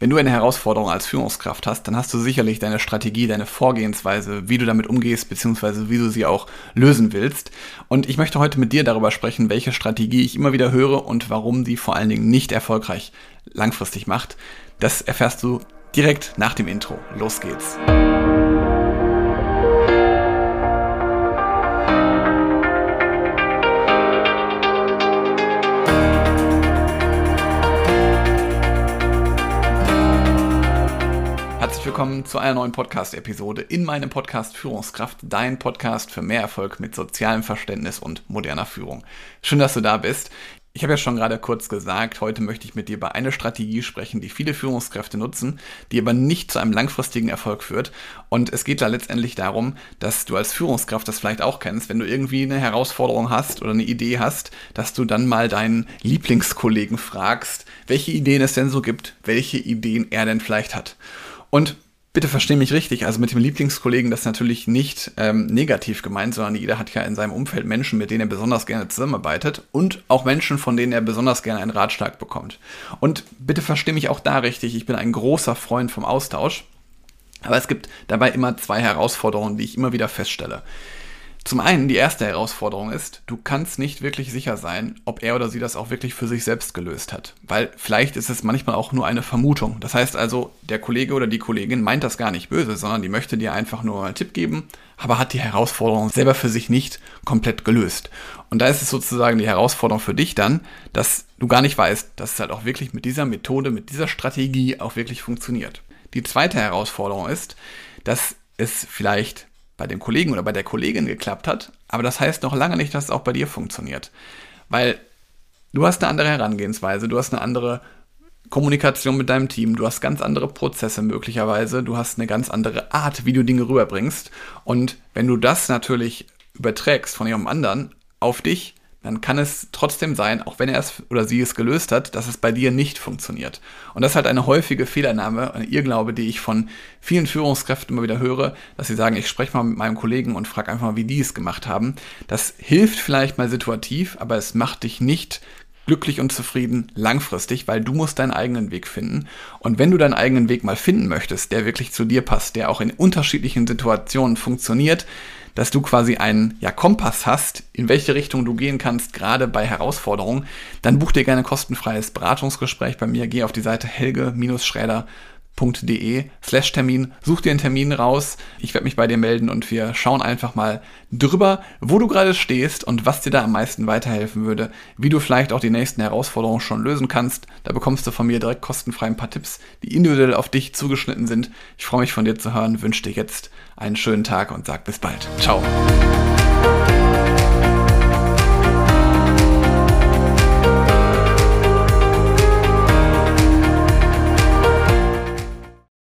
Wenn du eine Herausforderung als Führungskraft hast, dann hast du sicherlich deine Strategie, deine Vorgehensweise, wie du damit umgehst, beziehungsweise wie du sie auch lösen willst. Und ich möchte heute mit dir darüber sprechen, welche Strategie ich immer wieder höre und warum die vor allen Dingen nicht erfolgreich langfristig macht. Das erfährst du direkt nach dem Intro. Los geht's. Willkommen zu einer neuen Podcast-Episode in meinem Podcast Führungskraft, dein Podcast für mehr Erfolg mit sozialem Verständnis und moderner Führung. Schön, dass du da bist. Ich habe ja schon gerade kurz gesagt, heute möchte ich mit dir über eine Strategie sprechen, die viele Führungskräfte nutzen, die aber nicht zu einem langfristigen Erfolg führt. Und es geht da letztendlich darum, dass du als Führungskraft das vielleicht auch kennst, wenn du irgendwie eine Herausforderung hast oder eine Idee hast, dass du dann mal deinen Lieblingskollegen fragst, welche Ideen es denn so gibt, welche Ideen er denn vielleicht hat. Und bitte versteh mich richtig, also mit dem Lieblingskollegen das ist natürlich nicht ähm, negativ gemeint, sondern jeder hat ja in seinem Umfeld Menschen, mit denen er besonders gerne zusammenarbeitet und auch Menschen, von denen er besonders gerne einen Ratschlag bekommt. Und bitte versteh mich auch da richtig, ich bin ein großer Freund vom Austausch, aber es gibt dabei immer zwei Herausforderungen, die ich immer wieder feststelle. Zum einen, die erste Herausforderung ist, du kannst nicht wirklich sicher sein, ob er oder sie das auch wirklich für sich selbst gelöst hat. Weil vielleicht ist es manchmal auch nur eine Vermutung. Das heißt also, der Kollege oder die Kollegin meint das gar nicht böse, sondern die möchte dir einfach nur einen Tipp geben, aber hat die Herausforderung selber für sich nicht komplett gelöst. Und da ist es sozusagen die Herausforderung für dich dann, dass du gar nicht weißt, dass es halt auch wirklich mit dieser Methode, mit dieser Strategie auch wirklich funktioniert. Die zweite Herausforderung ist, dass es vielleicht bei dem Kollegen oder bei der Kollegin geklappt hat, aber das heißt noch lange nicht, dass es auch bei dir funktioniert. Weil du hast eine andere Herangehensweise, du hast eine andere Kommunikation mit deinem Team, du hast ganz andere Prozesse möglicherweise, du hast eine ganz andere Art, wie du Dinge rüberbringst. Und wenn du das natürlich überträgst von jemandem anderen auf dich, dann kann es trotzdem sein, auch wenn er es oder sie es gelöst hat, dass es bei dir nicht funktioniert. Und das ist halt eine häufige Fehlernahme, eine Irrglaube, die ich von vielen Führungskräften immer wieder höre, dass sie sagen, ich spreche mal mit meinem Kollegen und frage einfach mal, wie die es gemacht haben. Das hilft vielleicht mal situativ, aber es macht dich nicht glücklich und zufrieden langfristig, weil du musst deinen eigenen Weg finden. Und wenn du deinen eigenen Weg mal finden möchtest, der wirklich zu dir passt, der auch in unterschiedlichen Situationen funktioniert, dass du quasi einen ja, Kompass hast, in welche Richtung du gehen kannst, gerade bei Herausforderungen, dann buch dir gerne kostenfreies Beratungsgespräch bei mir. Geh auf die Seite helge-schräder.de slash Termin, such dir einen Termin raus. Ich werde mich bei dir melden und wir schauen einfach mal drüber, wo du gerade stehst und was dir da am meisten weiterhelfen würde, wie du vielleicht auch die nächsten Herausforderungen schon lösen kannst. Da bekommst du von mir direkt kostenfrei ein paar Tipps, die individuell auf dich zugeschnitten sind. Ich freue mich von dir zu hören, wünsche dir jetzt einen schönen Tag und sag bis bald. Ciao.